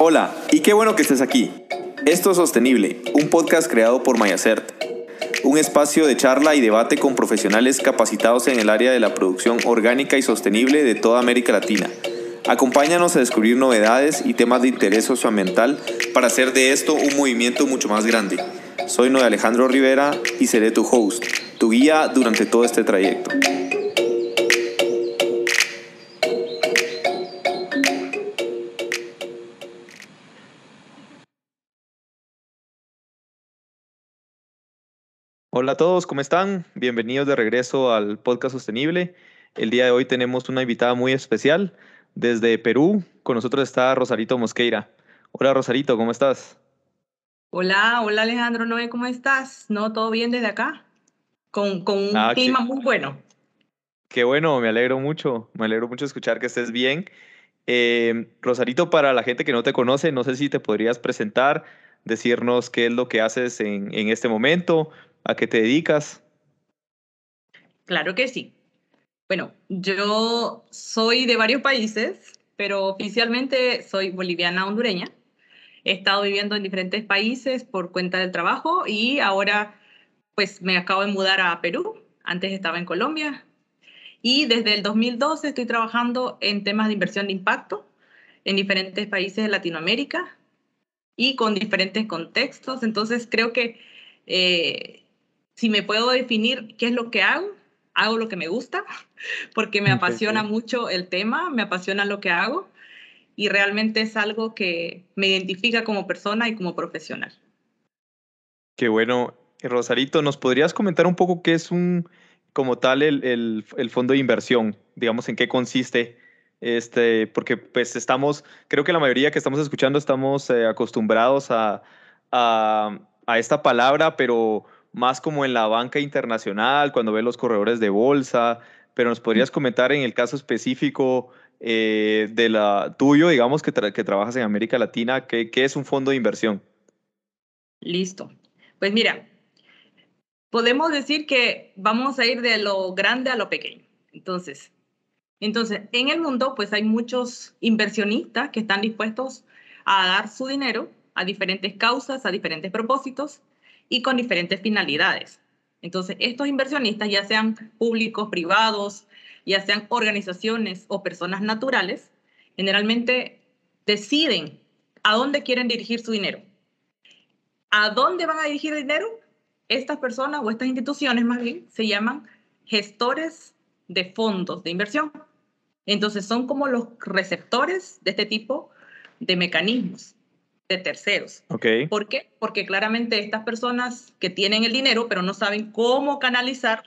Hola, y qué bueno que estés aquí. Esto es Sostenible, un podcast creado por Mayacert, un espacio de charla y debate con profesionales capacitados en el área de la producción orgánica y sostenible de toda América Latina. Acompáñanos a descubrir novedades y temas de interés socioambiental para hacer de esto un movimiento mucho más grande. Soy Noé Alejandro Rivera y seré tu host, tu guía durante todo este trayecto. Hola a todos, ¿cómo están? Bienvenidos de regreso al podcast sostenible. El día de hoy tenemos una invitada muy especial desde Perú. Con nosotros está Rosarito Mosqueira. Hola Rosarito, ¿cómo estás? Hola, hola Alejandro Noé, ¿cómo estás? ¿No? ¿Todo bien desde acá? Con, con un Ah, clima muy bueno. Qué bueno, me alegro mucho. Me alegro mucho escuchar que estés bien. Eh, Rosarito, para la gente que no te conoce, no sé si te podrías presentar, decirnos qué es lo que haces en, en este momento, a qué te dedicas. Claro que sí. Bueno, yo soy de varios países, pero oficialmente soy boliviana hondureña. He estado viviendo en diferentes países por cuenta del trabajo y ahora pues me acabo de mudar a Perú. Antes estaba en Colombia. Y desde el 2012 estoy trabajando en temas de inversión de impacto en diferentes países de Latinoamérica y con diferentes contextos. Entonces creo que eh, si me puedo definir qué es lo que hago, hago lo que me gusta, porque me apasiona mucho el tema, me apasiona lo que hago y realmente es algo que me identifica como persona y como profesional. Qué bueno. Rosarito, ¿nos podrías comentar un poco qué es un, como tal, el, el, el fondo de inversión? Digamos, ¿en qué consiste? Este, porque pues estamos, creo que la mayoría que estamos escuchando estamos eh, acostumbrados a, a, a esta palabra, pero más como en la banca internacional, cuando ves los corredores de bolsa, pero nos podrías comentar en el caso específico eh, de la tuyo, digamos que, tra que, trabajas en América Latina, ¿qué, ¿qué, es un fondo de inversión? Listo. Pues mira, podemos decir que vamos a ir de lo grande a lo pequeño. Entonces, entonces, en el mundo, pues hay muchos inversionistas que están dispuestos a dar su dinero a diferentes causas, a diferentes propósitos y con diferentes finalidades. Entonces, estos inversionistas, ya sean públicos, privados, ya sean organizaciones o personas naturales, generalmente deciden a dónde quieren dirigir su dinero. ¿A dónde van a dirigir el dinero? Estas personas o estas instituciones más bien se llaman gestores de fondos de inversión. Entonces son como los receptores de este tipo de mecanismos de terceros. Okay. ¿Por qué? Porque claramente estas personas que tienen el dinero pero no saben cómo canalizar,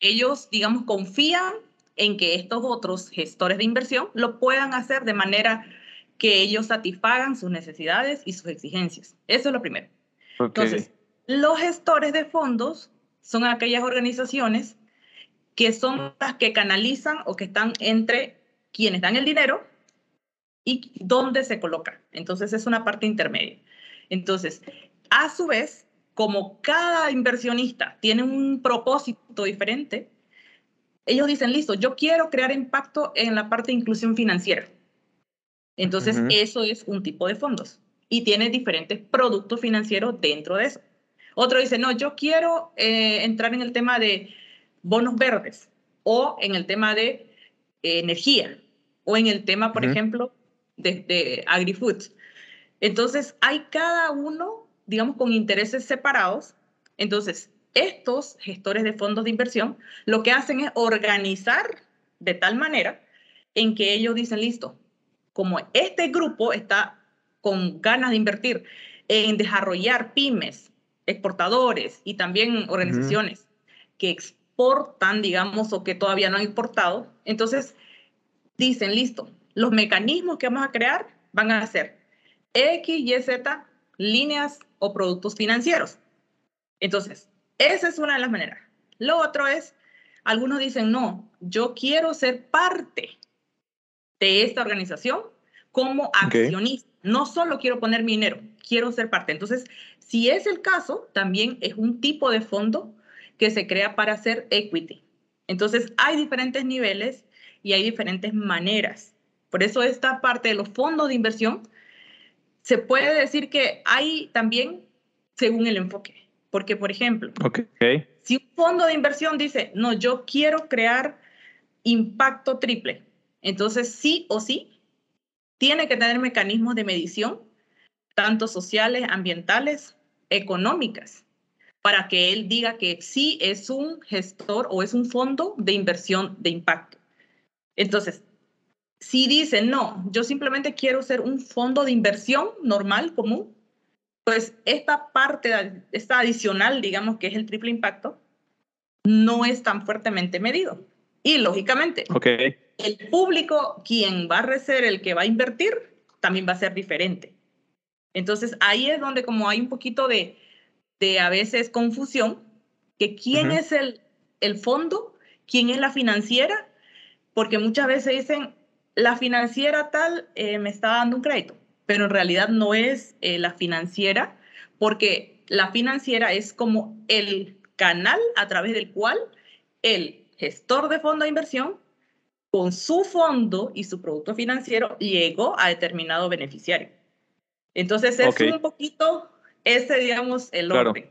ellos, digamos, confían en que estos otros gestores de inversión lo puedan hacer de manera que ellos satisfagan sus necesidades y sus exigencias. Eso es lo primero. Okay. Entonces, los gestores de fondos son aquellas organizaciones que son las que canalizan o que están entre quienes dan el dinero y dónde se coloca. Entonces es una parte intermedia. Entonces, a su vez, como cada inversionista tiene un propósito diferente, ellos dicen, listo, yo quiero crear impacto en la parte de inclusión financiera. Entonces, uh -huh. eso es un tipo de fondos y tiene diferentes productos financieros dentro de eso. Otro dice, no, yo quiero eh, entrar en el tema de bonos verdes o en el tema de eh, energía o en el tema, por uh -huh. ejemplo, de, de agri-foods. Entonces, hay cada uno, digamos, con intereses separados. Entonces, estos gestores de fondos de inversión lo que hacen es organizar de tal manera en que ellos dicen, listo, como este grupo está con ganas de invertir en desarrollar pymes, exportadores y también organizaciones uh -huh. que exportan, digamos, o que todavía no han importado, entonces dicen, listo, los mecanismos que vamos a crear van a ser X, Y, Z, líneas o productos financieros. Entonces, esa es una de las maneras. Lo otro es, algunos dicen, no, yo quiero ser parte de esta organización como accionista. Okay. No solo quiero poner mi dinero, quiero ser parte. Entonces, si es el caso, también es un tipo de fondo que se crea para hacer equity. Entonces, hay diferentes niveles y hay diferentes maneras. Por eso esta parte de los fondos de inversión se puede decir que hay también según el enfoque. Porque, por ejemplo, okay. si un fondo de inversión dice, no, yo quiero crear impacto triple, entonces sí o sí tiene que tener mecanismos de medición, tanto sociales, ambientales, económicas, para que él diga que sí es un gestor o es un fondo de inversión de impacto. Entonces, si dice, no, yo simplemente quiero ser un fondo de inversión normal, común, pues esta parte, esta adicional, digamos que es el triple impacto, no es tan fuertemente medido. Y lógicamente, el público, quien va a ser el que va a invertir, también va a ser diferente. Entonces ahí es donde como hay un poquito de, de a veces confusión, que quién es el, el fondo, quién es la financiera, porque muchas veces dicen, la financiera tal eh, me está dando un crédito, pero en realidad no es eh, la financiera, porque la financiera es como el canal a través del cual el gestor de fondo de inversión, con su fondo y su producto financiero, llegó a determinado beneficiario. Entonces es un poquito ese, digamos, el orden.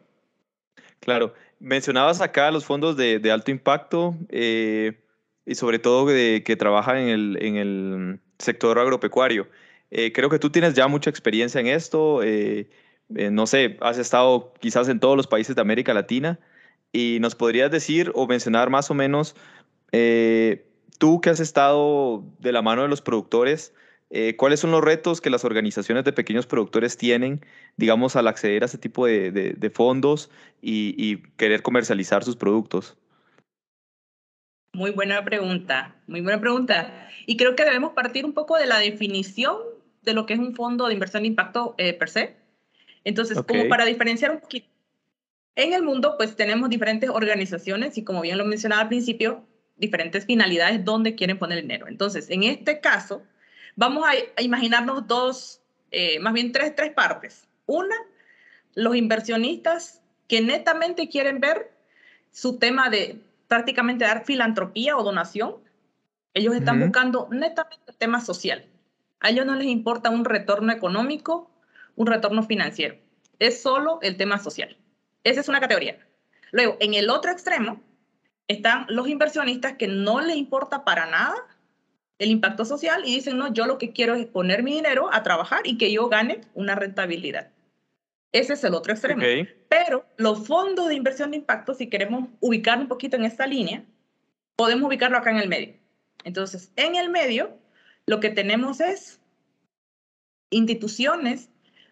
Claro. Mencionabas acá los fondos de, de alto impacto. Eh, y sobre todo que trabaja en el, en el sector agropecuario. Eh, creo que tú tienes ya mucha experiencia en esto. Eh, eh, no sé, has estado quizás en todos los países de América Latina y nos podrías decir o mencionar más o menos, tú que has estado de la mano de los productores, ¿cuáles son los retos que las organizaciones de pequeños productores tienen, digamos, al acceder a ese tipo de, fondos y querer comercializar sus productos? Muy buena pregunta, muy buena pregunta. Y creo que debemos partir un poco de la definición de lo que es un fondo de inversión de impacto eh, per se. Entonces, como para diferenciar un poquito, en el mundo pues tenemos diferentes organizaciones y como bien lo mencionaba al principio, diferentes finalidades donde quieren poner el dinero. Entonces, en este caso, vamos a, imaginarnos dos, eh, más bien tres, tres partes. Una, los inversionistas que netamente quieren ver su tema de prácticamente dar filantropía o donación. Ellos están buscando netamente el tema social. A ellos no les importa un retorno económico, un retorno financiero. Es solo el tema social. Esa es una categoría. Luego, en el otro extremo, están los inversionistas que no les importa para nada el impacto social y dicen, no, yo lo que quiero es poner mi dinero a trabajar y que yo gane una rentabilidad. Ese es el otro extremo. Pero los fondos de inversión de impacto, si queremos ubicar un poquito en esta línea, podemos ubicarlo acá en el medio. Entonces, en el medio, lo que tenemos es instituciones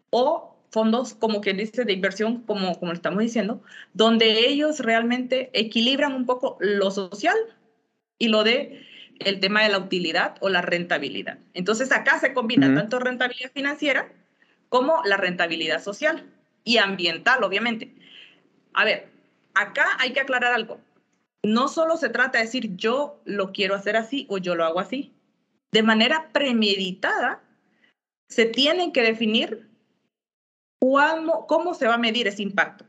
o fondos, como quien dice, de inversión, como, como estamos diciendo, donde ellos realmente equilibran un poco lo social y lo de el tema de la utilidad o la rentabilidad. Entonces, acá se combina tanto rentabilidad financiera como la rentabilidad social y ambiental, obviamente. A ver, acá hay que aclarar algo. No solo se trata de decir yo lo quiero hacer así o yo lo hago así. De manera premeditada, se tienen que definir cómo, cómo se va a medir ese impacto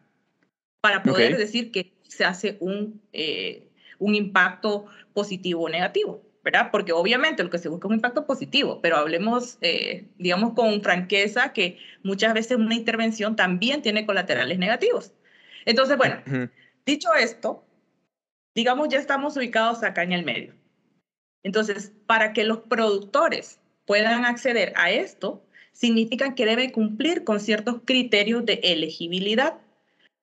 para poder decir que se hace un, eh, un impacto positivo o negativo. ¿Verdad? Porque obviamente lo que se busca es un impacto positivo, pero hablemos, eh, digamos, con franqueza que muchas veces una intervención también tiene colaterales negativos. Entonces, bueno, dicho esto, digamos, ya estamos ubicados acá en el medio. Entonces, para que los productores puedan acceder a esto, significa que debe cumplir con ciertos criterios de elegibilidad,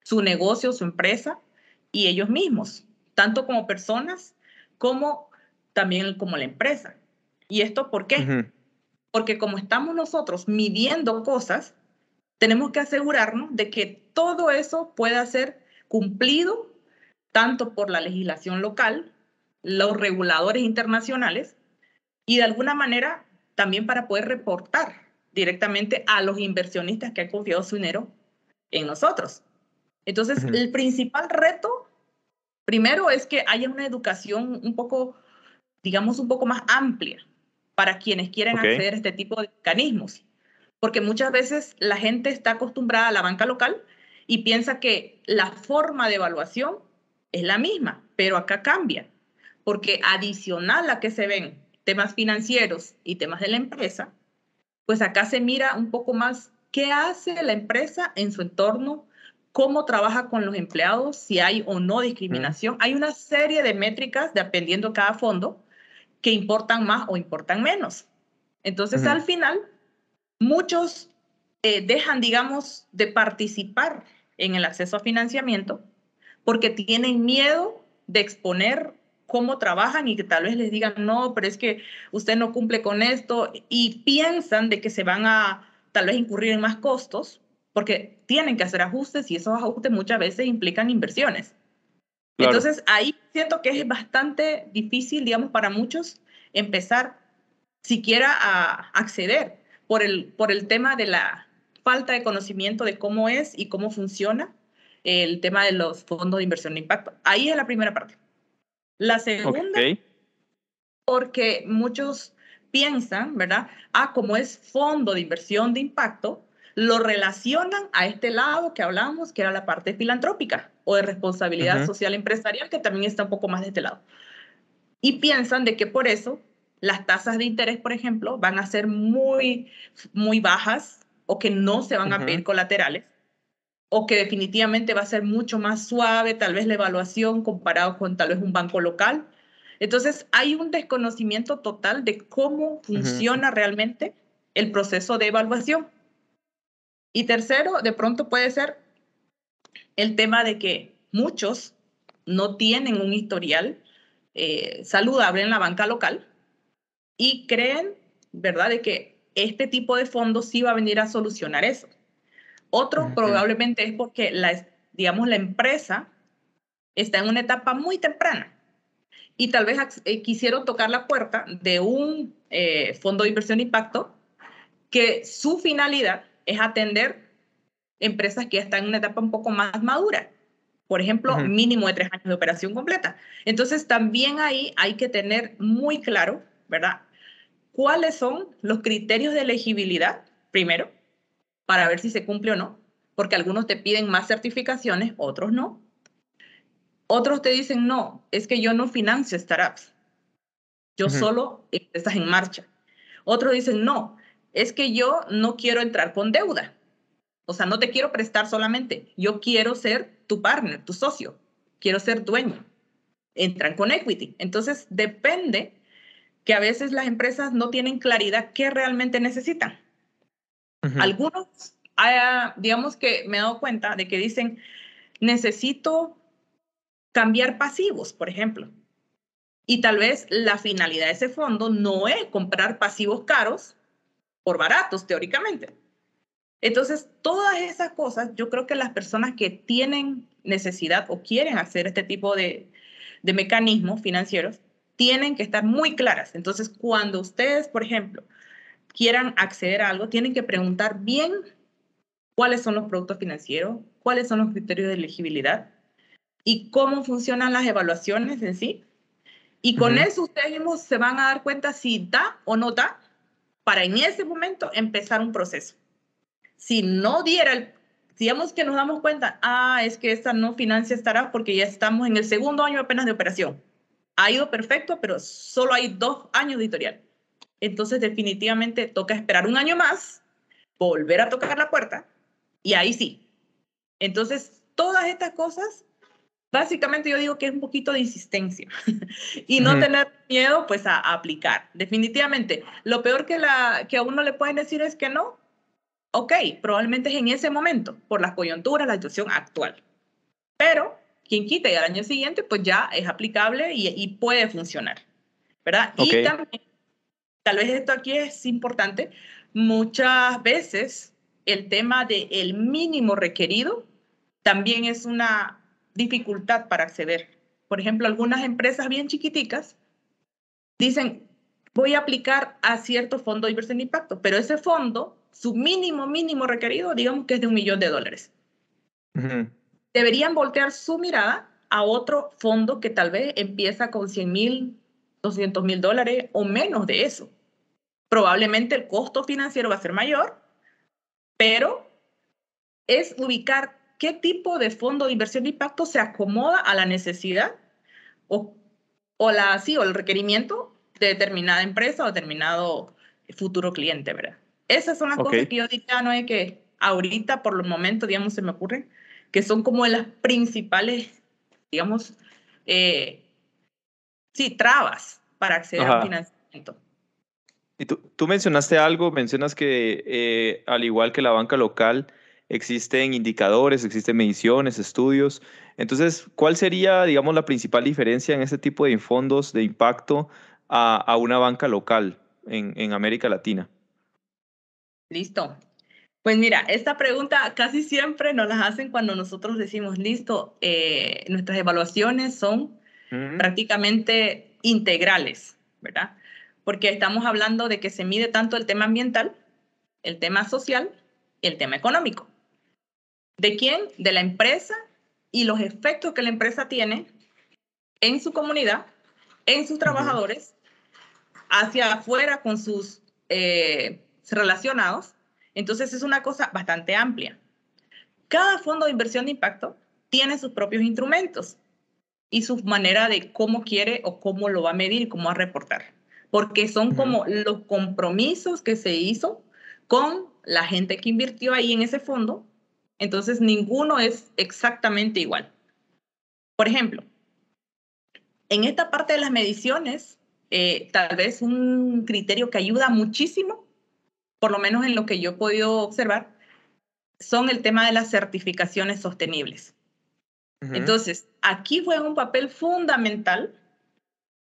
su negocio, su empresa y ellos mismos, tanto como personas como también como la empresa. ¿Y esto por qué? Porque como estamos nosotros midiendo cosas, tenemos que asegurarnos de que todo eso pueda ser cumplido tanto por la legislación local, los reguladores internacionales y de alguna manera también para poder reportar directamente a los inversionistas que han confiado su dinero en nosotros. Entonces, el principal reto, primero, es que haya una educación un poco digamos, un poco más amplia para quienes quieren acceder a este tipo de mecanismos. Porque muchas veces la gente está acostumbrada a la banca local y piensa que la forma de evaluación es la misma, pero acá cambia. Porque adicional a que se ven temas financieros y temas de la empresa, pues acá se mira un poco más qué hace la empresa en su entorno, cómo trabaja con los empleados, si hay o no discriminación. Hay una serie de métricas, dependiendo de cada fondo, que importan más o importan menos. Entonces, al final, muchos eh, dejan, digamos, de participar en el acceso a financiamiento porque tienen miedo de exponer cómo trabajan y que tal vez les digan, no, pero es que usted no cumple con esto y piensan de que se van a tal vez incurrir en más costos porque tienen que hacer ajustes y esos ajustes muchas veces implican inversiones. Entonces ahí siento que es bastante difícil, digamos, para muchos empezar siquiera a acceder por el, por el tema de la falta de conocimiento de cómo es y cómo funciona el tema de los fondos de inversión de impacto. Ahí es la primera parte. La segunda, porque muchos piensan, ¿verdad? Ah, como es fondo de inversión de impacto, lo relacionan a este lado que hablamos, que era la parte filantrópica o de responsabilidad social empresarial, que también está un poco más de este lado. Y piensan de que por eso las tasas de interés, por ejemplo, van a ser muy, muy bajas o que no se van a pedir colaterales o que definitivamente va a ser mucho más suave, tal vez la evaluación comparado con tal vez un banco local. Entonces, hay un desconocimiento total de cómo funciona realmente el proceso de evaluación. Y tercero, de pronto puede ser el tema de que muchos no tienen un historial eh, saludable en la banca local y creen, ¿verdad?, de que este tipo de fondos sí va a venir a solucionar eso. Otro probablemente es porque la, digamos, la empresa está en una etapa muy temprana y tal vez eh, quisieron tocar la puerta de un eh, fondo de inversión impacto que su finalidad es atender empresas que ya están en una etapa un poco más madura. Por ejemplo, mínimo de tres años de operación completa. Entonces, también ahí hay que tener muy claro, ¿verdad? ¿Cuáles son los criterios de elegibilidad, primero, para ver si se cumple o no? Porque algunos te piden más certificaciones, otros no. Otros te dicen, no, es que yo no financio startups. Yo solo empresas en marcha. Otros dicen, no, es que yo no quiero entrar con deuda. O sea, no te quiero prestar solamente, yo quiero ser tu partner, tu socio, quiero ser dueño. Entran con equity. Entonces, depende que a veces las empresas no tienen claridad qué realmente necesitan. Algunos, ah, digamos que me he dado cuenta de que dicen, necesito cambiar pasivos, por ejemplo. Y tal vez la finalidad de ese fondo no es comprar pasivos caros, por baratos, teóricamente. Entonces, todas esas cosas, yo creo que las personas que tienen necesidad o quieren hacer este tipo de, de mecanismos financieros, tienen que estar muy claras. Entonces, cuando ustedes, por ejemplo, quieran acceder a algo, tienen que preguntar bien cuáles son los productos financieros, cuáles son los criterios de elegibilidad y cómo funcionan las evaluaciones en sí. Y con eso ustedes mismos se van a dar cuenta si da o no da para en ese momento empezar un proceso. Si no diera el, digamos que nos damos cuenta, ah, es que esta no financia estará porque ya estamos en el segundo año apenas de operación. Ha ido perfecto, pero solo hay dos años de editorial. Entonces definitivamente toca esperar un año más, volver a tocar la puerta y ahí sí. Entonces, todas estas cosas Básicamente yo digo que es un poquito de insistencia y no tener miedo pues a, aplicar. Definitivamente, lo peor que, la, que a uno le pueden decir es que no. Ok, probablemente es en ese momento, por las coyunturas, la situación actual. Pero quien quita y al año siguiente pues ya es aplicable y, puede funcionar. ¿Verdad? Y también, tal vez esto aquí es importante, muchas veces el tema del el mínimo requerido también es una dificultad para acceder. Por ejemplo, algunas empresas bien chiquiticas dicen, voy a aplicar a cierto fondo de inversión de impacto, pero ese fondo, su mínimo, mínimo requerido, digamos que es de un millón de dólares. Deberían voltear su mirada a otro fondo que tal vez empieza con 100 mil, 200 mil dólares o menos de eso. Probablemente el costo financiero va a ser mayor, pero es ubicar qué tipo de fondo de inversión de impacto se acomoda a la necesidad o, o, la, sí, o el requerimiento de determinada empresa o determinado futuro cliente, ¿verdad? Esas son las cosas que yo diría, no es que ahorita, por el momento, digamos, se me ocurre, que son como las principales, digamos, eh, sí, trabas para acceder al financiamiento. Y tú, tú, mencionaste algo, mencionas que eh, al igual que la banca local, existen indicadores, existen mediciones, estudios. Entonces, ¿cuál sería, digamos, la principal diferencia en este tipo de fondos de impacto a, a una banca local en, en América Latina? Listo. Pues mira, esta pregunta casi siempre nos las hacen cuando nosotros decimos, listo, eh, nuestras evaluaciones son prácticamente integrales, ¿verdad? Porque estamos hablando de que se mide tanto el tema ambiental, el tema social y el tema económico. ¿De quién? De la empresa y los efectos que la empresa tiene en su comunidad, en sus trabajadores, hacia afuera con sus eh, relacionados entonces es una cosa bastante amplia. Cada fondo de inversión de impacto tiene sus propios instrumentos y su manera de cómo quiere o cómo lo va a medir y cómo va a reportar. Porque son como los compromisos que se hizo con la gente que invirtió ahí en ese fondo. Entonces ninguno es exactamente igual. Por ejemplo, en esta parte de las mediciones, eh, tal vez un criterio que ayuda muchísimo por lo menos en lo que yo he podido observar, son el tema de las certificaciones sostenibles. Entonces, aquí fue un papel fundamental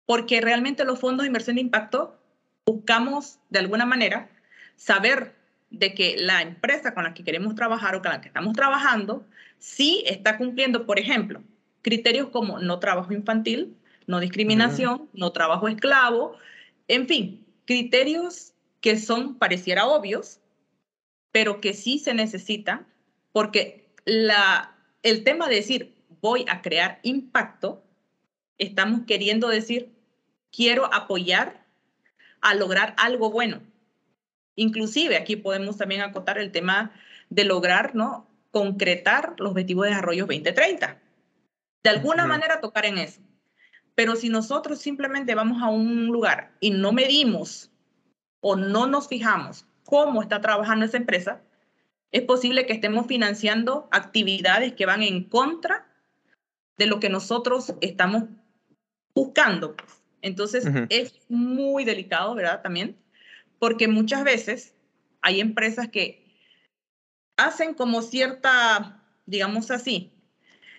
porque realmente los fondos de inversión de impacto buscamos de alguna manera saber de que la empresa con la que queremos trabajar o con la que estamos trabajando sí está cumpliendo, por ejemplo, criterios como no trabajo infantil, no discriminación, no trabajo esclavo, en fin, criterios que son, pareciera obvios, pero que sí se necesitan, porque la, el tema de decir voy a crear impacto, estamos queriendo decir quiero apoyar a lograr algo bueno. Inclusive aquí podemos también acotar el tema de lograr, ¿no? Concretar los objetivos de desarrollo 2030. De alguna manera tocar en eso. Pero si nosotros simplemente vamos a un lugar y no medimos o no nos fijamos cómo está trabajando esa empresa, es posible que estemos financiando actividades que van en contra de lo que nosotros estamos buscando. Entonces, es muy delicado, ¿verdad? También, porque muchas veces hay empresas que hacen como cierta, digamos así,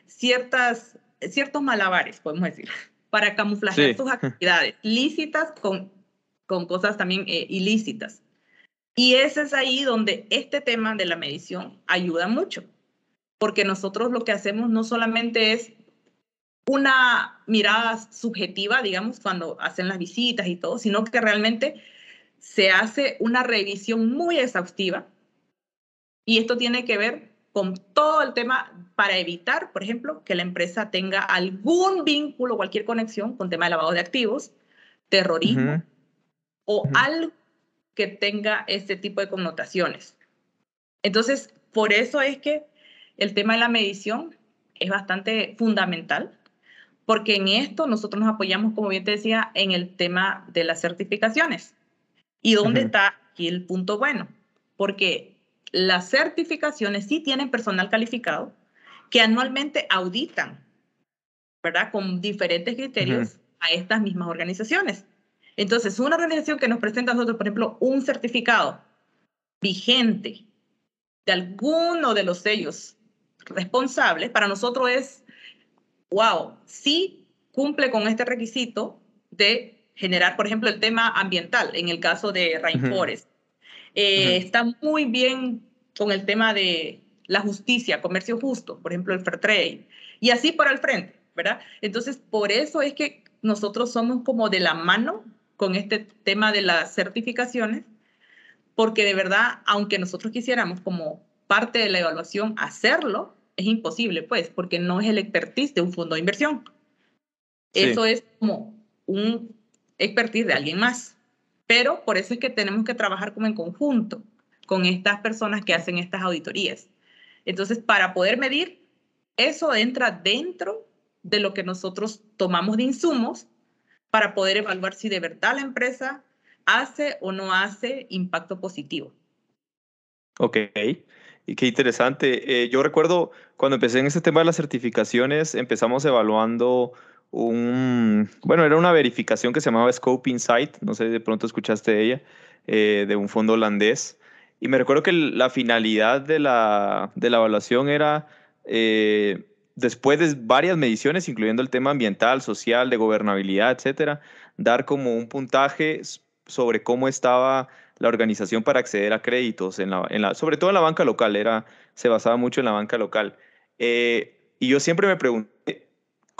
ciertas, ciertos malabares, podemos decir, para camuflajear sus actividades lícitas con con cosas también eh, ilícitas. Y ese es ahí donde este tema de la medición ayuda mucho, porque nosotros lo que hacemos no solamente es una mirada subjetiva, digamos, cuando hacen las visitas y todo, sino que realmente se hace una revisión muy exhaustiva. Y esto tiene que ver con todo el tema para evitar, por ejemplo, que la empresa tenga algún vínculo, cualquier conexión con tema de lavado de activos, terrorismo, o algo que tenga este tipo de connotaciones. Entonces, por eso es que el tema de la medición es bastante fundamental, porque en esto nosotros nos apoyamos, como bien te decía, en el tema de las certificaciones. ¿Y dónde está aquí el punto bueno? Porque las certificaciones sí tienen personal calificado que anualmente auditan, ¿verdad? Con diferentes criterios a estas mismas organizaciones. Entonces, una organización que nos presenta a nosotros, por ejemplo, un certificado vigente de alguno de los sellos responsables, para nosotros es, wow, sí cumple con este requisito de generar, por ejemplo, el tema ambiental, en el caso de Rainforest. Eh, está muy bien con el tema de la justicia, comercio justo, por ejemplo, el fair trade, y así por el frente, ¿verdad? Entonces, por eso es que nosotros somos como de la mano con este tema de las certificaciones, porque de verdad, aunque nosotros quisiéramos como parte de la evaluación hacerlo, es imposible, pues, porque no es el expertise de un fondo de inversión. Eso es como un expertise de alguien más. Pero por eso es que tenemos que trabajar como en conjunto con estas personas que hacen estas auditorías. Entonces, para poder medir, eso entra dentro de lo que nosotros tomamos de insumos para poder evaluar si de verdad la empresa hace o no hace impacto positivo. Ok, y qué interesante. Eh, yo recuerdo cuando empecé en este tema de las certificaciones, empezamos evaluando un, bueno, era una verificación que se llamaba Scope Insight, no sé, de pronto escuchaste ella, eh, de un fondo holandés. Y me recuerdo que la finalidad de la, de la evaluación era, eh, después de varias mediciones, incluyendo el tema ambiental, social, de gobernabilidad, etcétera, dar como un puntaje sobre cómo estaba la organización para acceder a créditos, en la, en la, sobre todo en la banca local, era, se basaba mucho en la banca local. Eh, y yo siempre me pregunté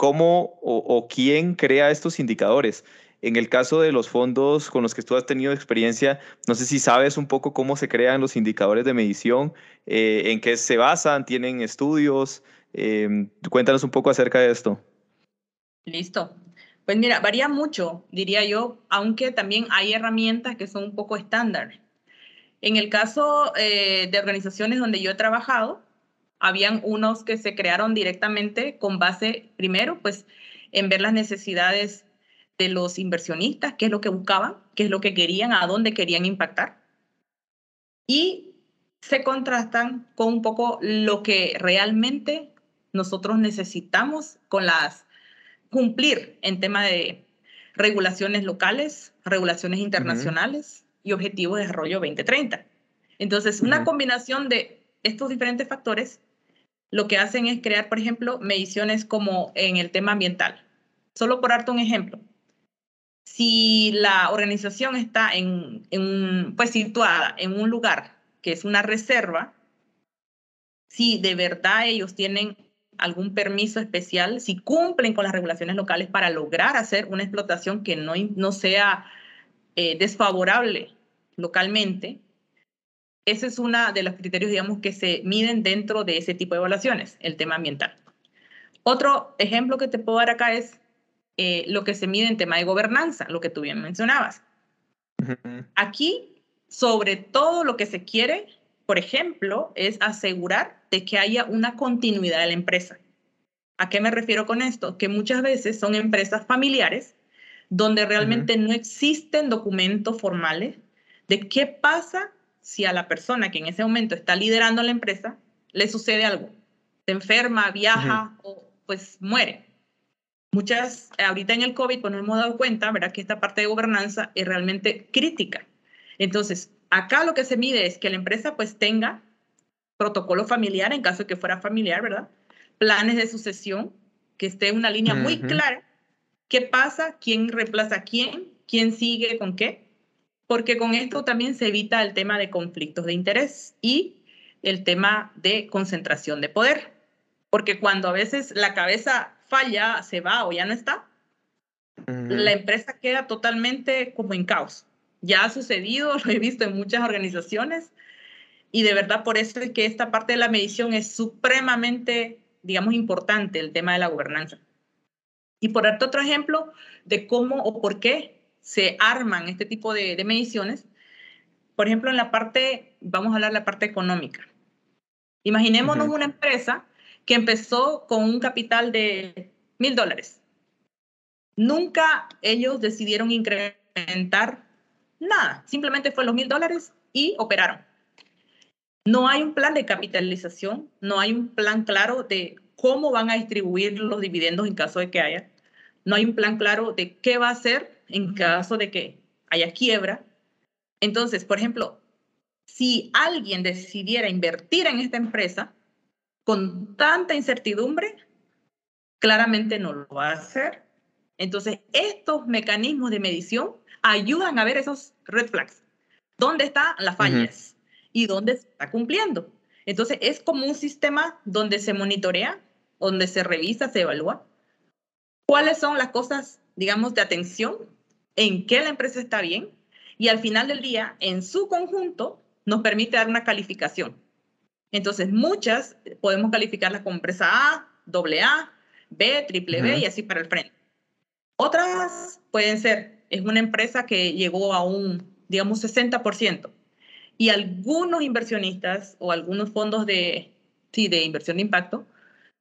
cómo o, o, quién crea estos indicadores. En el caso de los fondos con los que tú has tenido experiencia, no sé si sabes un poco cómo se crean los indicadores de medición, eh, en qué se basan, tienen estudios. Eh, cuéntanos un poco acerca de esto. Listo. Pues mira, varía mucho, diría yo, aunque también hay herramientas que son un poco estándar. En el caso eh, de organizaciones donde yo he trabajado, habían unos que se crearon directamente con base, primero, pues en ver las necesidades de los inversionistas, qué es lo que buscaban, qué es lo que querían, a dónde querían impactar. Y se contrastan con un poco lo que realmente nosotros necesitamos con las cumplir en tema de regulaciones locales, regulaciones internacionales uh -huh. y objetivos de desarrollo 2030. Entonces, una uh -huh. combinación de estos diferentes factores lo que hacen es crear, por ejemplo, mediciones como en el tema ambiental. Solo por darte un ejemplo. Si la organización está en, en, pues, situada en un lugar que es una reserva, si de verdad ellos tienen algún permiso especial, si cumplen con las regulaciones locales para lograr hacer una explotación que no, no sea eh, desfavorable localmente, ese es uno de los criterios, digamos, que se miden dentro de ese tipo de evaluaciones, el tema ambiental. Otro ejemplo que te puedo dar acá es eh, lo que se mide en tema de gobernanza, lo que tú bien mencionabas. Uh -huh. Aquí, sobre todo lo que se quiere, por ejemplo, es asegurar de que haya una continuidad de la empresa. ¿A qué me refiero con esto? Que muchas veces son empresas familiares donde realmente uh -huh. no existen documentos formales de qué pasa si a la persona que en ese momento está liderando la empresa le sucede algo, se enferma, viaja uh -huh. o pues muere. Muchas, ahorita en el COVID, pues nos hemos dado cuenta, ¿verdad? Que esta parte de gobernanza es realmente crítica. Entonces, acá lo que se mide es que la empresa pues tenga protocolo familiar, en caso de que fuera familiar, ¿verdad? Planes de sucesión, que esté en una línea uh -huh. muy clara. ¿Qué pasa? ¿Quién reemplaza a quién? ¿Quién sigue con qué? Porque con esto también se evita el tema de conflictos de interés y el tema de concentración de poder. Porque cuando a veces la cabeza falla, se va o ya no está, uh -huh. la empresa queda totalmente como en caos. Ya ha sucedido, lo he visto en muchas organizaciones y de verdad por eso es que esta parte de la medición es supremamente, digamos, importante, el tema de la gobernanza. Y por otro ejemplo de cómo o por qué se arman este tipo de, de, mediciones. Por ejemplo, en la parte, vamos a hablar de la parte económica. Imaginémonos uh -huh. una empresa que empezó con un capital de mil dólares. Nunca ellos decidieron incrementar nada, simplemente fue los mil dólares y operaron. No hay un plan de capitalización, no hay un plan claro de cómo van a distribuir los dividendos en caso de que haya. No hay un plan claro de qué va a hacer en caso de que haya quiebra. Entonces, por ejemplo, si alguien decidiera invertir en esta empresa con tanta incertidumbre, claramente no lo va a hacer. Entonces, estos mecanismos de medición ayudan a ver esos red flags. ¿Dónde están las fallas? Uh -huh. ¿Y dónde se está cumpliendo? Entonces, es como un sistema donde se monitorea, donde se revisa, se evalúa. ¿Cuáles son las cosas, digamos, de atención en qué la empresa está bien y al final del día, en su conjunto, nos permite dar una calificación. Entonces, muchas podemos calificarlas como empresa A, doble A, B, triple B uh -huh. y así para el frente. Otras pueden ser, es una empresa que llegó a un, digamos, 60%. Y algunos inversionistas o algunos fondos de, sí, de inversión de impacto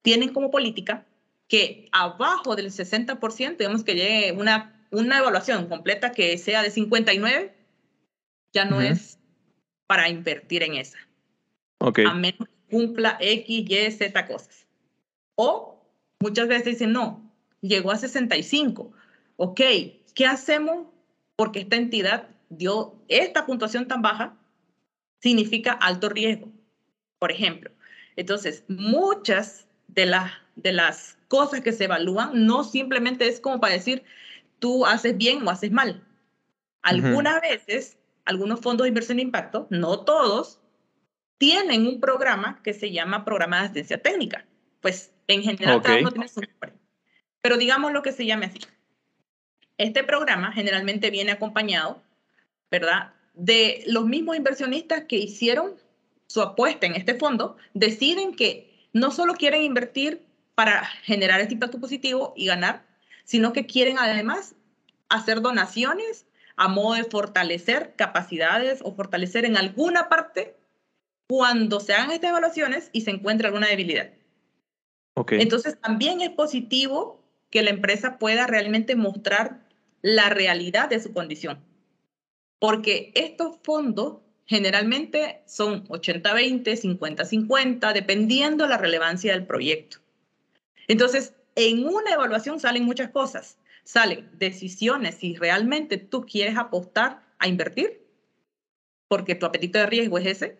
tienen como política que abajo del 60%, digamos que llegue una una evaluación completa que sea de 59 ya no uh -huh. es para invertir en esa. a menos que cumpla X, Y, Z cosas. O muchas veces dicen, no, llegó a 65. Ok, ¿qué hacemos? Porque esta entidad dio esta puntuación tan baja, significa alto riesgo, por ejemplo. Entonces, muchas de, las de las cosas que se evalúan no simplemente es como para decir, tú haces bien o haces mal. Algunas veces, algunos fondos de inversión de impacto, no todos, tienen un programa que se llama programa de asistencia técnica. Pues en general cada uno tiene su nombre. Pero digamos lo que se llame así. Este programa generalmente viene acompañado, ¿verdad? De los mismos inversionistas que hicieron su apuesta en este fondo, deciden que no solo quieren invertir para generar este impacto positivo y ganar, sino que quieren además hacer donaciones a modo de fortalecer capacidades o fortalecer en alguna parte cuando se hagan estas evaluaciones y se encuentre alguna debilidad. Okay. Entonces también es positivo que la empresa pueda realmente mostrar la realidad de su condición. Porque estos fondos generalmente son 80-20, 50-50, dependiendo de la relevancia del proyecto. Entonces, en una evaluación salen muchas cosas. Salen decisiones si realmente tú quieres apostar a invertir, porque tu apetito de riesgo es ese.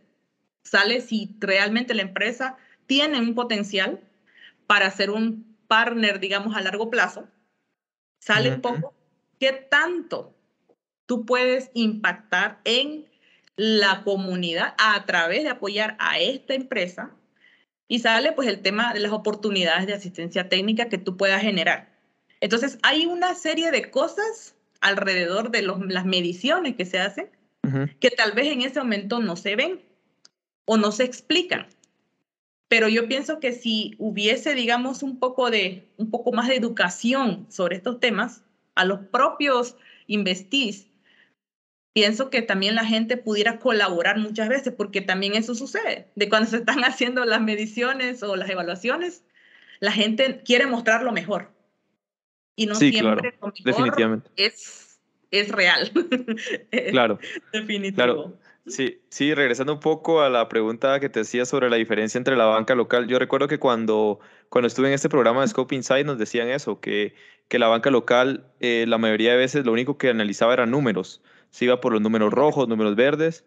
Sale si realmente la empresa tiene un potencial para ser un partner, digamos, a largo plazo, sale un poco qué tanto tú puedes impactar en la comunidad a través de apoyar a esta empresa y sale pues el tema de las oportunidades de asistencia técnica que tú puedas generar. Entonces hay una serie de cosas alrededor de las mediciones que se hacen que tal vez en ese momento no se ven o no se explican. Pero yo pienso que si hubiese, digamos, un poco, de, un poco más de educación sobre estos temas, a los propios investís, pienso que también la gente pudiera colaborar muchas veces, porque también eso sucede, de cuando se están haciendo las mediciones o las evaluaciones, la gente quiere mostrar lo mejor. Y no siempre lo mejor definitivamente. Es, es real. Claro. Definitivo. Claro. Sí, sí, regresando un poco a la pregunta que te hacía sobre la diferencia entre la banca local, yo recuerdo que cuando, cuando estuve en este programa de Scope Insight nos decían eso, que, que la banca local eh, la mayoría de veces lo único que analizaba eran números, se iba por los números rojos, números verdes,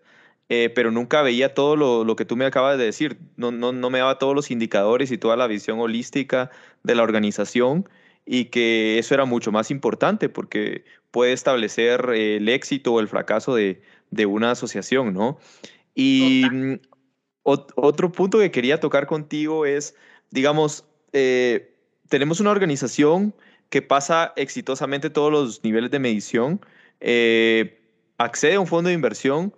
eh, pero nunca veía todo lo, lo, que tú me acabas de decir, no, no, no me daba todos los indicadores y toda la visión holística de la organización y que eso era mucho más importante porque puede establecer el éxito o el fracaso de, de una asociación, ¿no? Y mm, otro punto que quería tocar contigo es, digamos, eh, tenemos una organización que pasa exitosamente todos los niveles de medición, eh, accede a un fondo de inversión,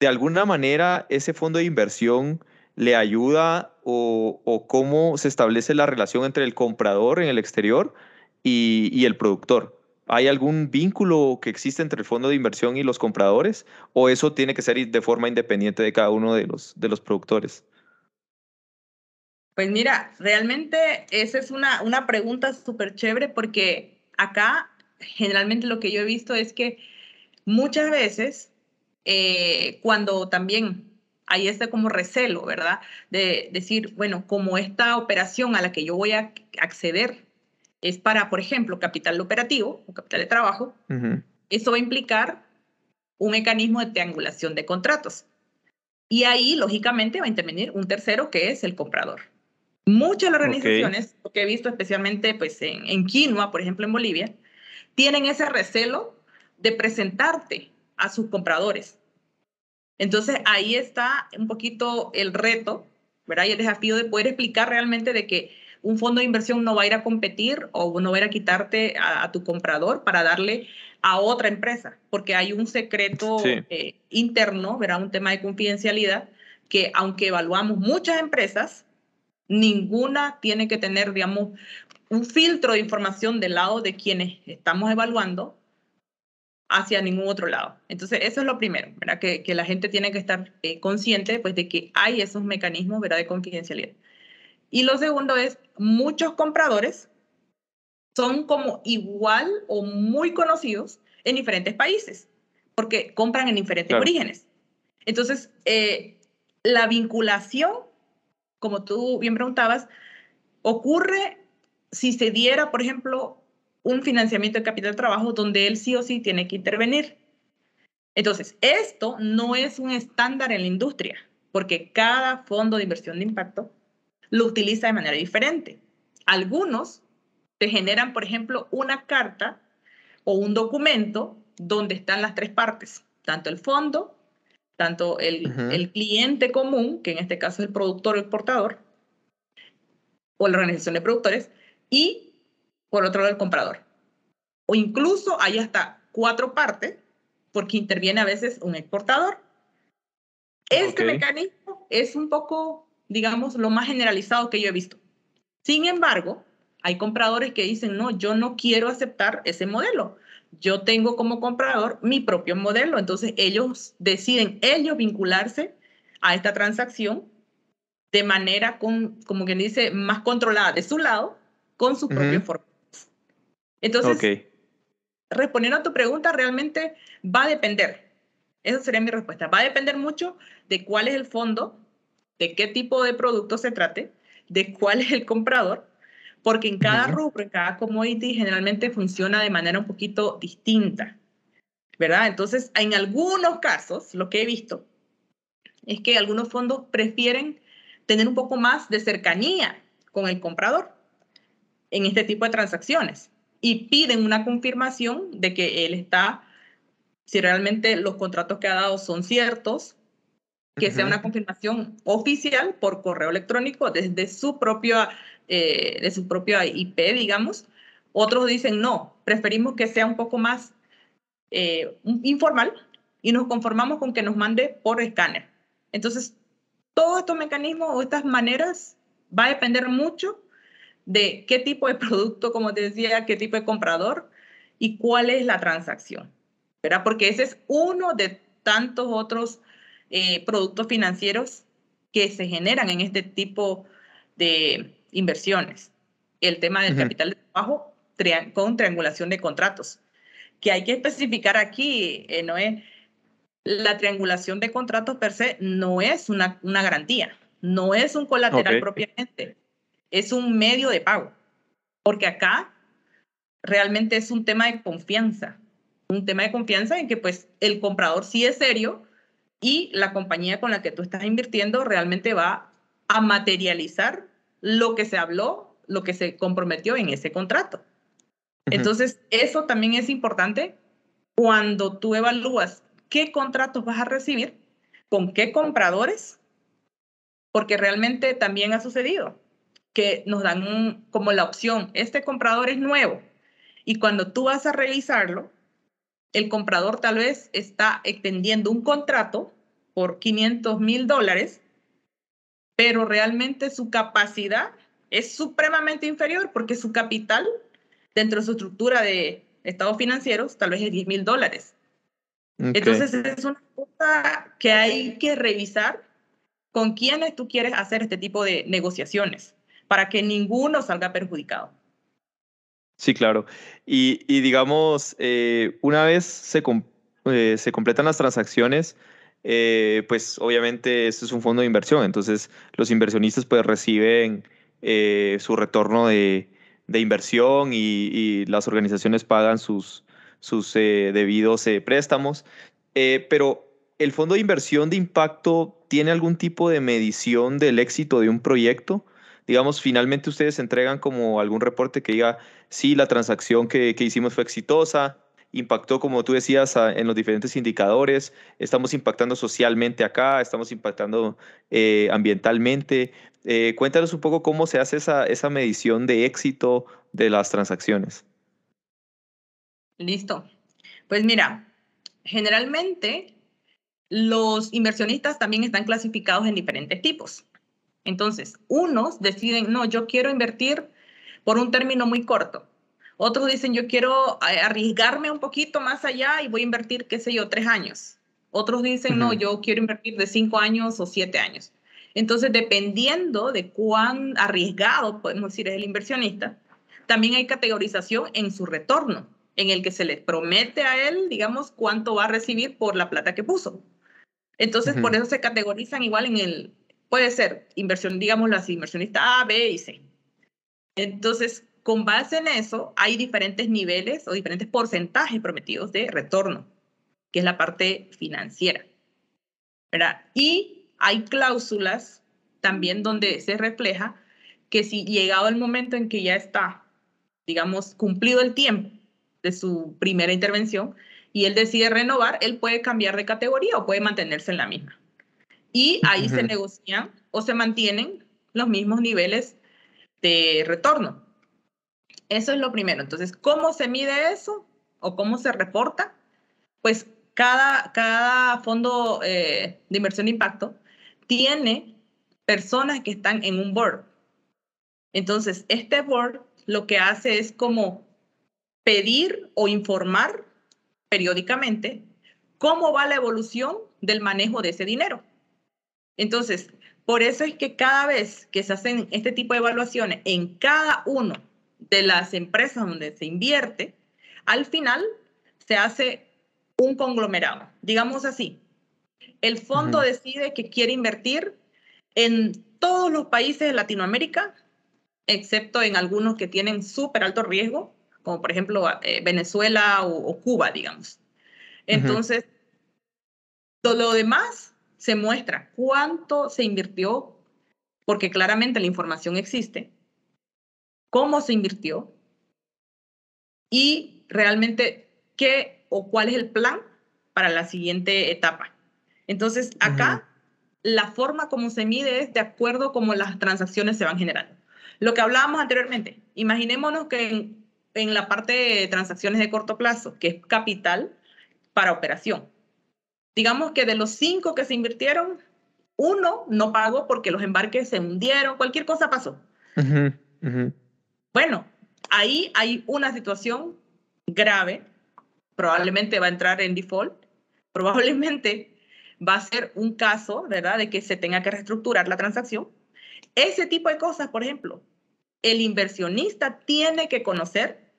de alguna manera ese fondo de inversión le ayuda o, cómo se establece la relación entre el comprador en el exterior y, y el productor. ¿Hay algún vínculo que existe entre el fondo de inversión y los compradores? ¿O eso tiene que ser de forma independiente de cada uno de los, de los productores? Pues mira, realmente esa es una, una pregunta súper chévere porque acá generalmente lo que yo he visto es que muchas veces eh, cuando también hay este como recelo, ¿verdad? De decir, bueno, como esta operación a la que yo voy a acceder es para, por ejemplo, capital operativo o capital de trabajo, eso va a implicar un mecanismo de triangulación de contratos. Y ahí, lógicamente, va a intervenir un tercero que es el comprador. Muchas organizaciones, que he visto especialmente pues, en, en Quinoa, por ejemplo, en Bolivia, tienen ese recelo de presentarte a sus compradores. Entonces, ahí está un poquito el reto, ¿verdad? Y el desafío de poder explicar realmente de que un fondo de inversión no va a ir a competir o no va a ir a quitarte a, tu comprador para darle a otra empresa, porque hay un secreto eh, interno, ¿verdad? Un tema de confidencialidad que aunque evaluamos muchas empresas, ninguna tiene que tener, digamos, un filtro de información del lado de quienes estamos evaluando hacia ningún otro lado. Entonces, eso es lo primero, ¿verdad? Que, que la gente tiene que estar eh, consciente pues, de que hay esos mecanismos ¿verdad? de confidencialidad. Y lo segundo es, muchos compradores son como igual o muy conocidos en diferentes países, porque compran en diferentes orígenes. Entonces, eh, la vinculación, como tú bien preguntabas, ocurre si se diera, por ejemplo, un financiamiento de capital de trabajo donde él sí o sí tiene que intervenir. Entonces, esto no es un estándar en la industria, porque cada fondo de inversión de impacto lo utiliza de manera diferente. Algunos te generan, por ejemplo, una carta o un documento donde están las tres partes, tanto el fondo, tanto el, el cliente común, que en este caso es el productor o el portador, o la organización de productores, y por otro lado el comprador. O incluso hay hasta cuatro partes, porque interviene a veces un exportador. Este mecanismo es un poco, digamos, lo más generalizado que yo he visto. Sin embargo, hay compradores que dicen, no, yo no quiero aceptar ese modelo. Yo tengo como comprador mi propio modelo. Entonces ellos deciden, ellos vincularse a esta transacción de manera, con, como quien dice, más controlada de su lado, con su propio Entonces, respondiendo a tu pregunta, realmente va a depender. Esa sería mi respuesta. Va a depender mucho de cuál es el fondo, de qué tipo de producto se trate, de cuál es el comprador, porque en cada rubro, en cada commodity, generalmente funciona de manera un poquito distinta, ¿verdad? Entonces, en algunos casos, lo que he visto es que algunos fondos prefieren tener un poco más de cercanía con el comprador en este tipo de transacciones y piden una confirmación de que él está, si realmente los contratos que ha dado son ciertos, que sea una confirmación oficial por correo electrónico desde su propia, eh, de su propia IP, digamos. Otros dicen, no, preferimos que sea un poco más eh, informal y nos conformamos con que nos mande por escáner. Entonces, todos estos mecanismos o estas maneras va a depender mucho de qué tipo de producto, como te decía, qué tipo de comprador y cuál es la transacción, ¿verdad? Porque ese es uno de tantos otros eh, productos financieros que se generan en este tipo de inversiones. El tema del capital de trabajo con triangulación de contratos, que hay que especificar aquí, eh, no es la triangulación de contratos per se no es una, una garantía, no es un colateral propiamente, es un medio de pago, porque acá realmente es un tema de confianza, un tema de confianza en que pues el comprador sí es serio y la compañía con la que tú estás invirtiendo realmente va a materializar lo que se habló, lo que se comprometió en ese contrato. Entonces, eso también es importante cuando tú evalúas qué contratos vas a recibir, con qué compradores, porque realmente también ha sucedido que nos dan como la opción, este comprador es nuevo y cuando tú vas a revisarlo, el comprador tal vez está extendiendo un contrato por 500 mil dólares, pero realmente su capacidad es supremamente inferior porque su capital dentro de su estructura de estados financieros tal vez es 10 mil dólares. Entonces es una cosa que hay que revisar con quiénes tú quieres hacer este tipo de negociaciones para que ninguno salga perjudicado. Sí, claro. Y, digamos, eh, una vez se, eh, se, completan las transacciones, eh, pues obviamente esto es un fondo de inversión, entonces los inversionistas pues reciben su retorno de, de inversión y, y, las organizaciones pagan sus, sus debidos préstamos. Pero ¿el fondo de inversión de impacto tiene algún tipo de medición del éxito de un proyecto? Digamos, finalmente ustedes entregan como algún reporte que diga, sí, la transacción que, que hicimos fue exitosa, impactó, como tú decías, en los diferentes indicadores, estamos impactando socialmente acá, estamos impactando ambientalmente. cuéntanos un poco cómo se hace esa, esa medición de éxito de las transacciones. Listo. Pues mira, generalmente los inversionistas también están clasificados en diferentes tipos. Entonces, unos deciden, no, yo quiero invertir por un término muy corto. Otros dicen, yo quiero eh, arriesgarme un poquito más allá y voy a invertir, qué sé yo, tres años. Otros dicen, no, yo quiero invertir de cinco años o siete años. Entonces, dependiendo de cuán arriesgado, podemos decir, es el inversionista, también hay categorización en su retorno en el que se le promete a él, digamos, cuánto va a recibir por la plata que puso. Entonces, por eso se categorizan igual en el, puede ser inversión, digamos las inversionistas A, B y C. Entonces, con base en eso, hay diferentes niveles o diferentes porcentajes prometidos de retorno, que es la parte financiera. ¿verdad? Y hay cláusulas también donde se refleja que si llegado el momento en que ya está, digamos, cumplido el tiempo de su primera intervención y él decide renovar, él puede cambiar de categoría o puede mantenerse en la misma. Y ahí se negocian o se mantienen los mismos niveles de retorno. Eso es lo primero. Entonces, ¿cómo se mide eso o cómo se reporta? Pues cada, cada fondo eh, de inversión de impacto tiene personas que están en un board. Entonces, este board lo que hace es como pedir o informar periódicamente cómo va la evolución del manejo de ese dinero. Entonces, por eso es que cada vez que se hacen este tipo de evaluaciones en cada uno de las empresas donde se invierte, al final se hace un conglomerado. Digamos así, el fondo decide que quiere invertir en todos los países de Latinoamérica, excepto en algunos que tienen súper alto riesgo, como por ejemplo eh, Venezuela o, Cuba, digamos. Entonces, todo lo demás se muestra cuánto se invirtió, porque claramente la información existe, cómo se invirtió y realmente qué o cuál es el plan para la siguiente etapa. Entonces, acá la forma como se mide es de acuerdo como las transacciones se van generando. Lo que hablábamos anteriormente, imaginémonos que en, la parte de transacciones de corto plazo, que es capital para operación, digamos que de los cinco que se invirtieron, uno no pagó porque los embarques se hundieron, cualquier cosa pasó. Bueno, ahí hay una situación grave, probablemente va a entrar en default, probablemente va a ser un caso, ¿verdad?, de que se tenga que reestructurar la transacción. Ese tipo de cosas, por ejemplo, el inversionista tiene que conocer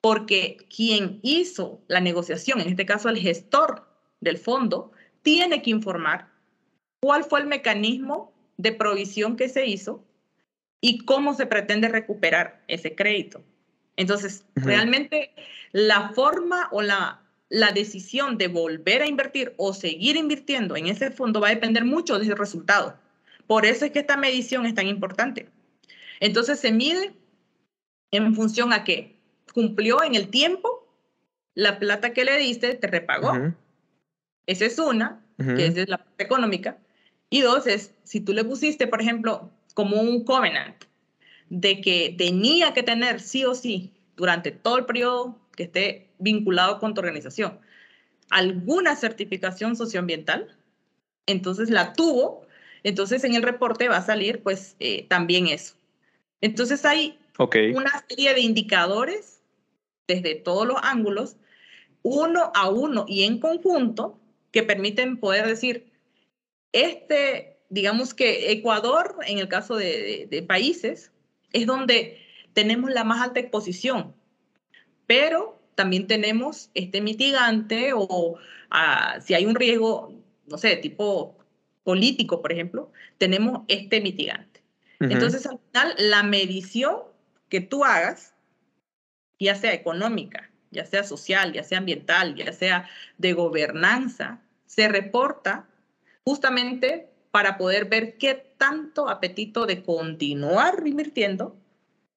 porque quien hizo la negociación, en este caso el gestor del fondo, tiene que informar cuál fue el mecanismo de provisión que se hizo y cómo se pretende recuperar ese crédito. Entonces, realmente la forma o la la decisión de volver a invertir o seguir invirtiendo en ese fondo va a depender mucho de ese resultado. Por eso es que esta medición es tan importante. Entonces se mide en función a que cumplió en el tiempo la plata que le diste, te repagó. Esa es una, que es la parte económica. Y dos es, si tú le pusiste, por ejemplo, como un covenant de que tenía que tener sí o sí durante todo el periodo que esté vinculado con tu organización alguna certificación socioambiental, entonces la tuvo, entonces en el reporte va a salir pues eh, también eso. Entonces hay una serie de indicadores desde todos los ángulos, uno a uno y en conjunto, que permiten poder decir, este, digamos que Ecuador, en el caso de, de países, es donde tenemos la más alta exposición pero también tenemos este mitigante o ah, si hay un riesgo, no sé, de tipo político, por ejemplo, tenemos este mitigante. Entonces, al final, la medición que tú hagas, ya sea económica, ya sea social, ya sea ambiental, ya sea de gobernanza, se reporta justamente para poder ver qué tanto apetito de continuar invirtiendo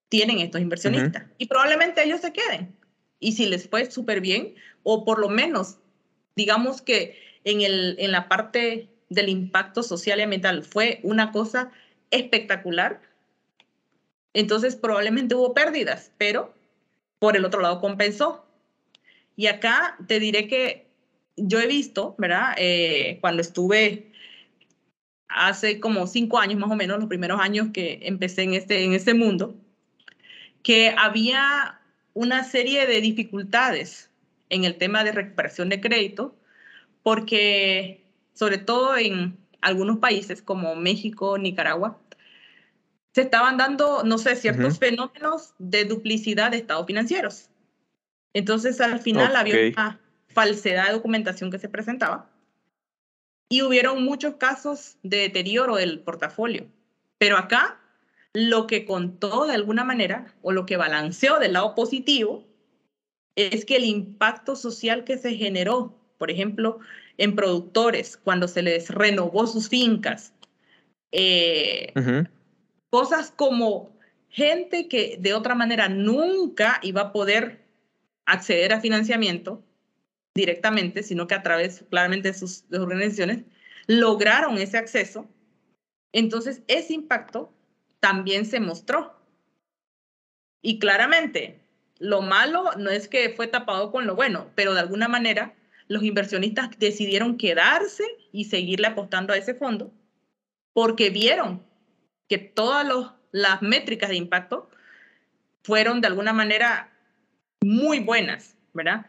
tienen estos inversionistas. Y probablemente ellos se queden y si les fue súper bien, o por lo menos, digamos que en, el, en la parte del impacto social y ambiental fue una cosa espectacular, entonces probablemente hubo pérdidas, pero por el otro lado compensó. Y acá te diré que yo he visto, ¿verdad? Eh, cuando estuve hace como cinco años más o menos, los primeros años que empecé en este, en este mundo, que había una serie de dificultades en el tema de recuperación de crédito, porque sobre todo en algunos países como México, Nicaragua, se estaban dando, no sé, ciertos fenómenos de duplicidad de estados financieros. Entonces, al final había una falsedad de documentación que se presentaba. y hubieron muchos casos de deterioro del portafolio. Pero acá lo que contó de alguna manera o lo que balanceó del lado positivo es que el impacto social que se generó, por ejemplo, en productores, cuando se les renovó sus fincas, eh, cosas como gente que de otra manera nunca iba a poder acceder a financiamiento directamente, sino que a través claramente de sus organizaciones, lograron ese acceso. Entonces, ese impacto también se mostró. Y claramente, lo malo no es que fue tapado con lo bueno, pero de alguna manera los inversionistas decidieron quedarse y seguirle apostando a ese fondo porque vieron que todas las métricas de impacto fueron de alguna manera muy buenas, ¿verdad?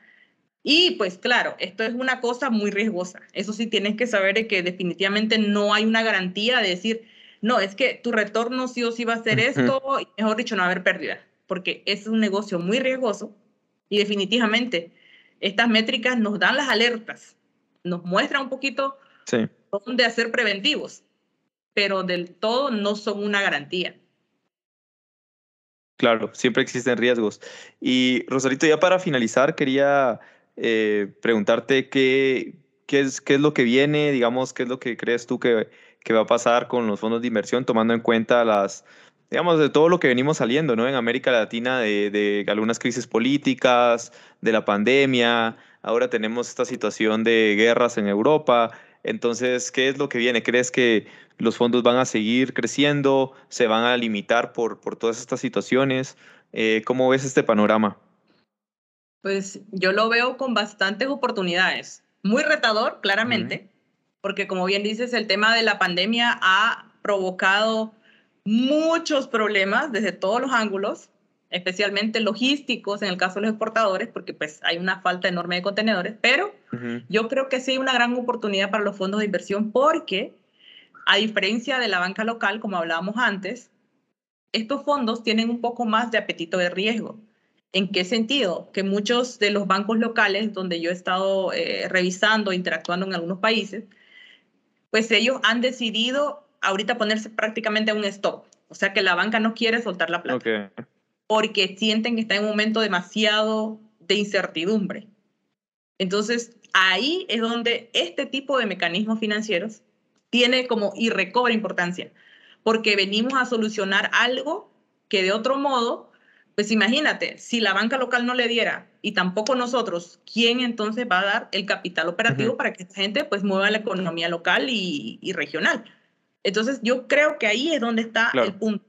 Y pues claro, esto es una cosa muy riesgosa. Eso sí tienes que saber que definitivamente no hay una garantía de decir, no, es que tu retorno sí o sí va a ser esto, y mejor dicho, no va a haber pérdida, porque es un negocio muy riesgoso y definitivamente estas métricas nos dan las alertas, nos muestran un poquito dónde hacer preventivos, pero del todo no son una garantía. Claro, siempre existen riesgos. Y Rosarito, ya para finalizar, quería eh, preguntarte qué, qué, es, qué es lo que viene, digamos, qué es lo que crees tú que, que va a pasar con los fondos de inversión, tomando en cuenta las, digamos, de todo lo que venimos saliendo, ¿no? En América Latina, de, de, algunas crisis políticas, de la pandemia, ahora tenemos esta situación de guerras en Europa. Entonces, ¿qué es lo que viene? ¿Crees que los fondos van a seguir creciendo? ¿Se van a limitar por, por todas estas situaciones? Eh, ¿Cómo ves este panorama? Pues yo lo veo con bastantes oportunidades. Muy retador, claramente, porque como bien dices, el tema de la pandemia ha provocado muchos problemas desde todos los ángulos, especialmente logísticos en el caso de los exportadores, porque pues hay una falta enorme de contenedores, pero yo creo que sí una gran oportunidad para los fondos de inversión porque a diferencia de la banca local, como hablábamos antes, estos fondos tienen un poco más de apetito de riesgo. ¿En qué sentido? Que muchos de los bancos locales donde yo he estado eh, revisando, interactuando en algunos países, pues ellos han decidido ahorita ponerse prácticamente a un stop. O sea que la banca no quiere soltar la plata. Porque sienten que está en un momento demasiado de incertidumbre. Entonces, ahí es donde este tipo de mecanismos financieros tiene como y recobra importancia. Porque venimos a solucionar algo que de otro modo, pues imagínate, si la banca local no le diera y tampoco nosotros, ¿quién entonces va a dar el capital operativo para que esta gente pues mueva la economía local y, y regional? Entonces, yo creo que ahí es donde está el punto,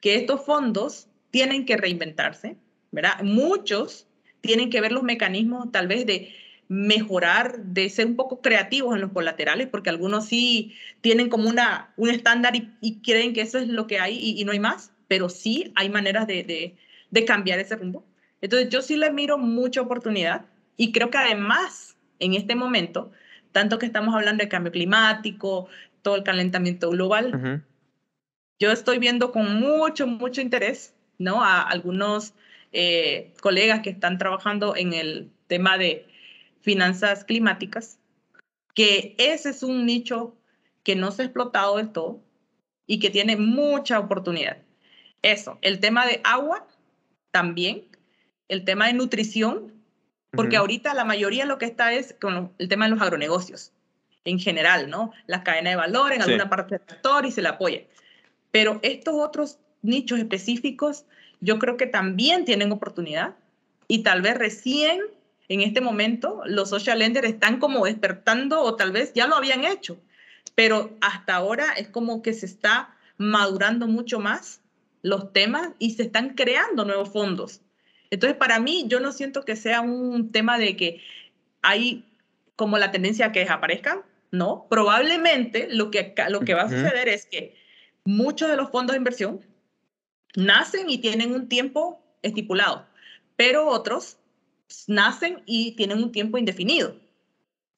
que estos fondos tienen que reinventarse, ¿verdad? Muchos tienen que ver los mecanismos tal vez de mejorar, de ser un poco creativos en los colaterales, porque algunos sí tienen como una, un estándar y, creen que eso es lo que hay y, no hay más, pero sí hay maneras de, de, de cambiar ese rumbo. Entonces yo sí le miro mucha oportunidad y creo que además en este momento, tanto que estamos hablando de cambio climático, todo el calentamiento global. Yo estoy viendo con mucho, mucho interés, ¿no? A algunos eh, colegas que están trabajando en el tema de finanzas climáticas, que ese es un nicho que no se ha explotado del todo y que tiene mucha oportunidad. Eso, el tema de agua también, el tema de nutrición, porque ahorita la mayoría lo que está es con el tema de los agronegocios en general, ¿no? La cadena de valor en alguna parte del sector y se le apoya. Pero estos otros nichos específicos, yo creo que también tienen oportunidad y tal vez recién en este momento los social lenders están como despertando o tal vez ya lo habían hecho, pero hasta ahora es como que se está madurando mucho más los temas y se están creando nuevos fondos. Entonces, para mí, yo no siento que sea un tema de que hay como la tendencia a que desaparezcan, no, probablemente lo que, lo que va a suceder es que muchos de los fondos de inversión nacen y tienen un tiempo estipulado, pero otros nacen y tienen un tiempo indefinido.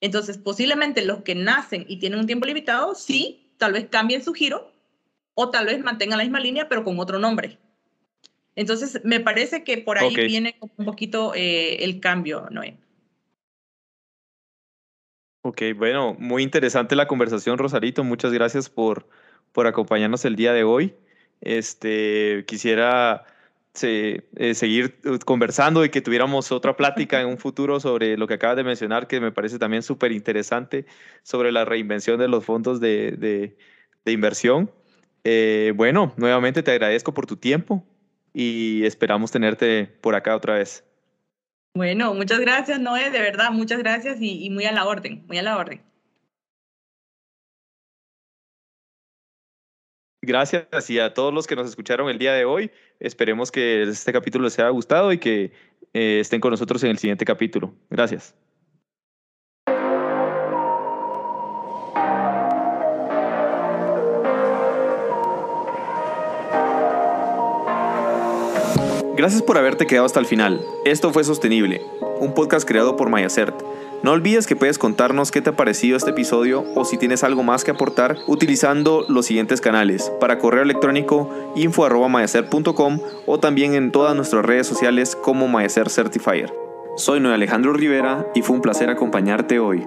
Entonces, posiblemente los que nacen y tienen un tiempo limitado, sí, tal vez cambien su giro o tal vez mantengan la misma línea, pero con otro nombre. Entonces, me parece que por ahí viene un poquito eh, el cambio, Noé. Ok, bueno, muy interesante la conversación, Rosarito. Muchas gracias por, por acompañarnos el día de hoy. Este, quisiera eh, seguir uh, conversando y que tuviéramos otra plática en un futuro sobre lo que acabas de mencionar, que me parece también súper interesante, sobre la reinvención de los fondos de, de, inversión. Eh, bueno, nuevamente te agradezco por tu tiempo y esperamos tenerte por acá otra vez. Bueno, muchas gracias, Noé, de verdad, muchas gracias y, muy a la orden, muy a la orden. Gracias y a todos los que nos escucharon el día de hoy. Esperemos que este capítulo les haya gustado y que eh, estén con nosotros en el siguiente capítulo. Gracias. Gracias por haberte quedado hasta el final. Esto fue Sostenible, un podcast creado por Mayacert. No olvides que puedes contarnos qué te ha parecido este episodio o si tienes algo más que aportar utilizando los siguientes canales. Para correo electrónico info.mayacert.com o también en todas nuestras redes sociales como Mayacert Certifier. Soy Noé Alejandro Rivera y fue un placer acompañarte hoy.